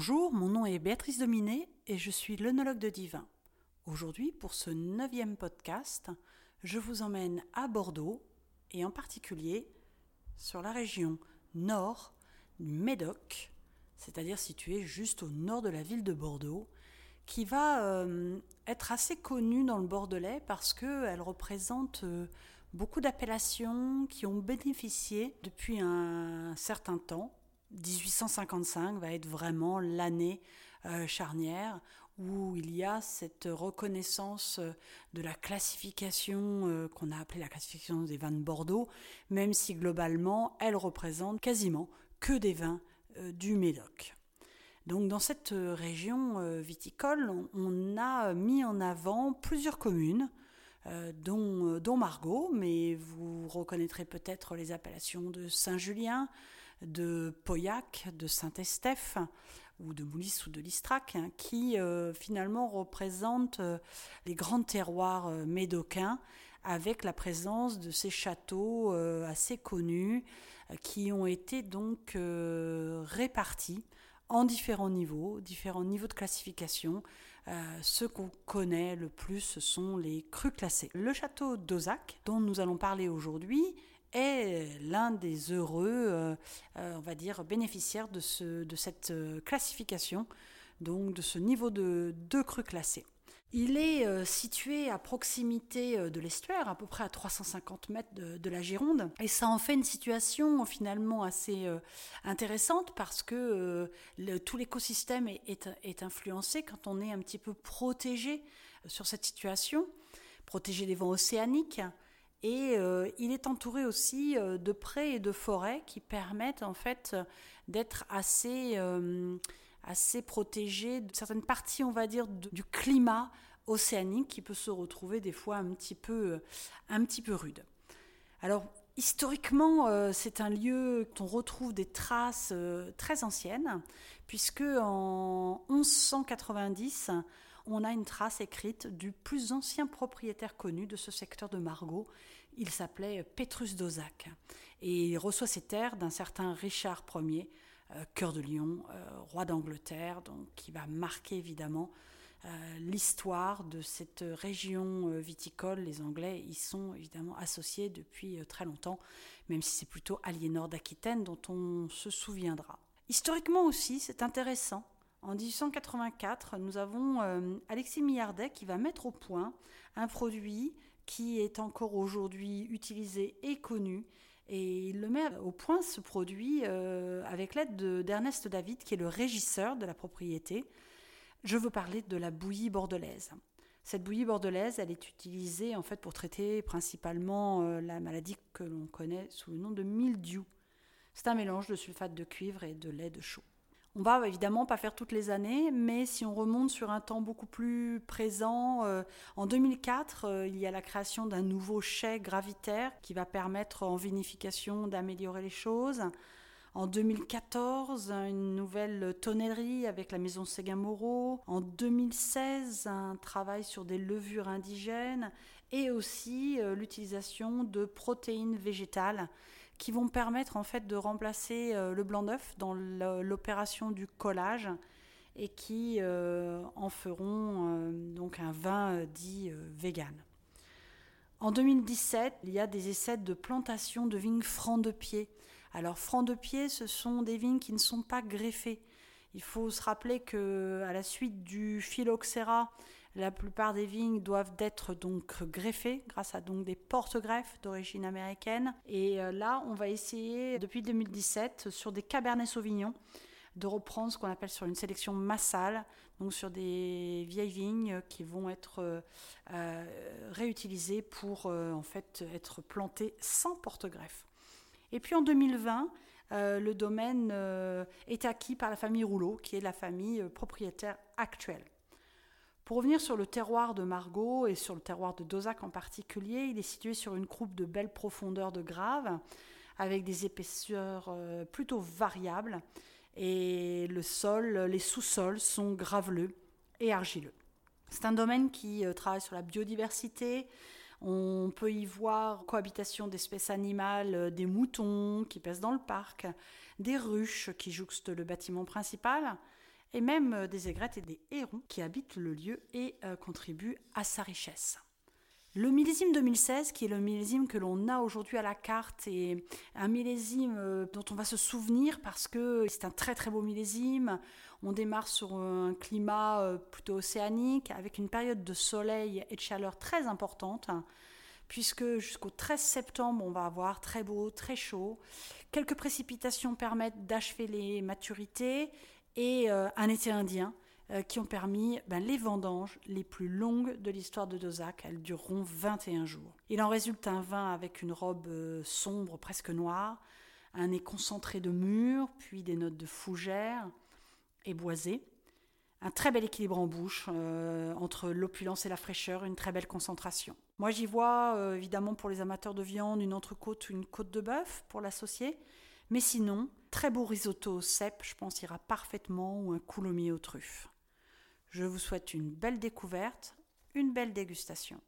Bonjour, mon nom est Béatrice Dominé et je suis l'œnologue de Divin. Aujourd'hui, pour ce neuvième podcast, je vous emmène à Bordeaux et en particulier sur la région nord du Médoc, c'est-à-dire située juste au nord de la ville de Bordeaux, qui va euh, être assez connue dans le Bordelais parce qu'elle représente euh, beaucoup d'appellations qui ont bénéficié depuis un certain temps 1855 va être vraiment l'année euh, charnière où il y a cette reconnaissance euh, de la classification euh, qu'on a appelée la classification des vins de Bordeaux, même si globalement elle représente quasiment que des vins du Médoc. Donc dans cette région viticole, on, a mis en avant plusieurs communes, dont, dont Margaux, mais vous reconnaîtrez peut-être les appellations de Saint-Julien, de Pauillac, de Saint-Estèphe ou de Moulis ou de Listrac, hein, qui euh, finalement représentent euh, les grands terroirs euh, médocains avec la présence de ces châteaux assez connus qui ont été donc répartis en différents niveaux, différents niveaux de classification. Ce qu'on connaît le plus, ce sont les crus classés. Le château d'Ozac, dont nous allons parler aujourd'hui, est l'un des heureux, euh, euh, on va dire, bénéficiaires de, ce, de cette euh, classification, donc de ce niveau de, de cru classé. Il est situé à proximité de l'estuaire, à peu près à 350 mètres de, la Gironde, et ça en fait une situation finalement assez intéressante parce que tout l'écosystème est, influencé quand on est un petit peu protégé sur cette situation, protégé des vents océaniques, et euh, il est entouré aussi euh, de prés et de forêts qui permettent en fait d'être assez, euh, assez protégé de certaines parties, on va dire, du climat océanique qui peut se retrouver des fois un petit peu, un petit peu rude. Alors, historiquement, c'est un lieu dont on retrouve des traces très anciennes, puisque en 1190, on a une trace écrite du plus ancien propriétaire connu de ce secteur de Margaux. Il s'appelait Petrus d'Ozac et il reçoit ses terres d'un certain Richard Ier, euh, cœur de Lion, euh, roi d'Angleterre, donc qui va marquer évidemment euh, l'histoire de cette région viticole. Les Anglais y sont évidemment associés depuis très longtemps, même si c'est plutôt Aliénor d'Aquitaine dont on se souviendra. Historiquement aussi, c'est intéressant en 1884, nous avons euh, Alexis Millardet qui va mettre au point un produit qui est encore aujourd'hui utilisé et connu. Et il le met au point, ce produit, euh, avec l'aide d'Ernest David, qui est le régisseur de la propriété. Je veux parler de la bouillie bordelaise. Cette bouillie bordelaise, elle est utilisée en fait pour traiter principalement euh, la maladie que l'on connaît sous le nom de mildiou. C'est un mélange de sulfate de cuivre et de lait de chaux. On va évidemment pas faire toutes les années, mais si on remonte sur un temps beaucoup plus présent, euh, en 2004, euh, il y a la création d'un nouveau chai gravitaire qui va permettre en vinification d'améliorer les choses. En 2014, une nouvelle tonnellerie avec la maison Séguin-Moreau. En 2016, un travail sur des levures indigènes et aussi euh, l'utilisation de protéines végétales qui vont permettre en fait de remplacer euh, le blanc d'œuf dans l'opération du collage et qui euh, en feront euh, donc un vin dit vegan. En 2017, il y a des essais de plantation de vignes francs de pied. Alors francs de pied, ce sont des vignes qui ne sont pas greffées. Il faut se rappeler que à la suite du phylloxéra la plupart des vignes doivent être donc greffées grâce à donc des porte-greffes d'origine américaine. Et euh, là, on va essayer depuis 2017 sur des Cabernet Sauvignon de reprendre ce qu'on appelle sur une sélection massale, donc sur des vieilles vignes qui vont être euh, euh, réutilisées pour en fait être plantées sans porte-greffe. Et puis en 2020, le domaine est acquis par la famille Rouleau, qui est la famille propriétaire actuelle. Pour revenir sur le terroir de Margaux et sur le terroir de Dozac en particulier, il est situé sur une croupe de belle profondeur de grave, avec des épaisseurs euh, plutôt variables, et le sol, les sous-sols sont graveleux et argileux. C'est un domaine qui euh, travaille sur la biodiversité. On peut y voir cohabitation d'espèces animales, euh, des moutons qui pèsent dans le parc, des ruches qui jouxtent le bâtiment principal, et même euh, des aigrettes et des hérons qui habitent le lieu et euh, contribuent à sa richesse. Le millésime 2016, qui est le millésime que l'on a aujourd'hui à la carte, est un millésime euh, dont on va se souvenir parce que c'est un très très beau millésime. On démarre sur un climat plutôt océanique avec une période de soleil et de chaleur très importante puisque jusqu'au 13 septembre, on va avoir très beau, très chaud. Quelques précipitations permettent d'achever les maturités et euh, un été indien euh, qui ont permis ben, les vendanges les plus longues de l'histoire de Dozac. Elles dureront 21 jours. Il en résulte un vin avec une robe euh, sombre, presque noire, un nez concentré de mûre, puis des notes de fougère et boisé. Un très bel équilibre en bouche entre l'opulence et la fraîcheur, une très belle concentration. Moi j'y vois évidemment pour les amateurs de viande une entrecôte ou une côte de bœuf pour l'associer, mais sinon, très beau risotto au cèpe, je pense, ira parfaitement, ou un coulommiers aux truffes. Je vous souhaite une belle découverte, une belle dégustation.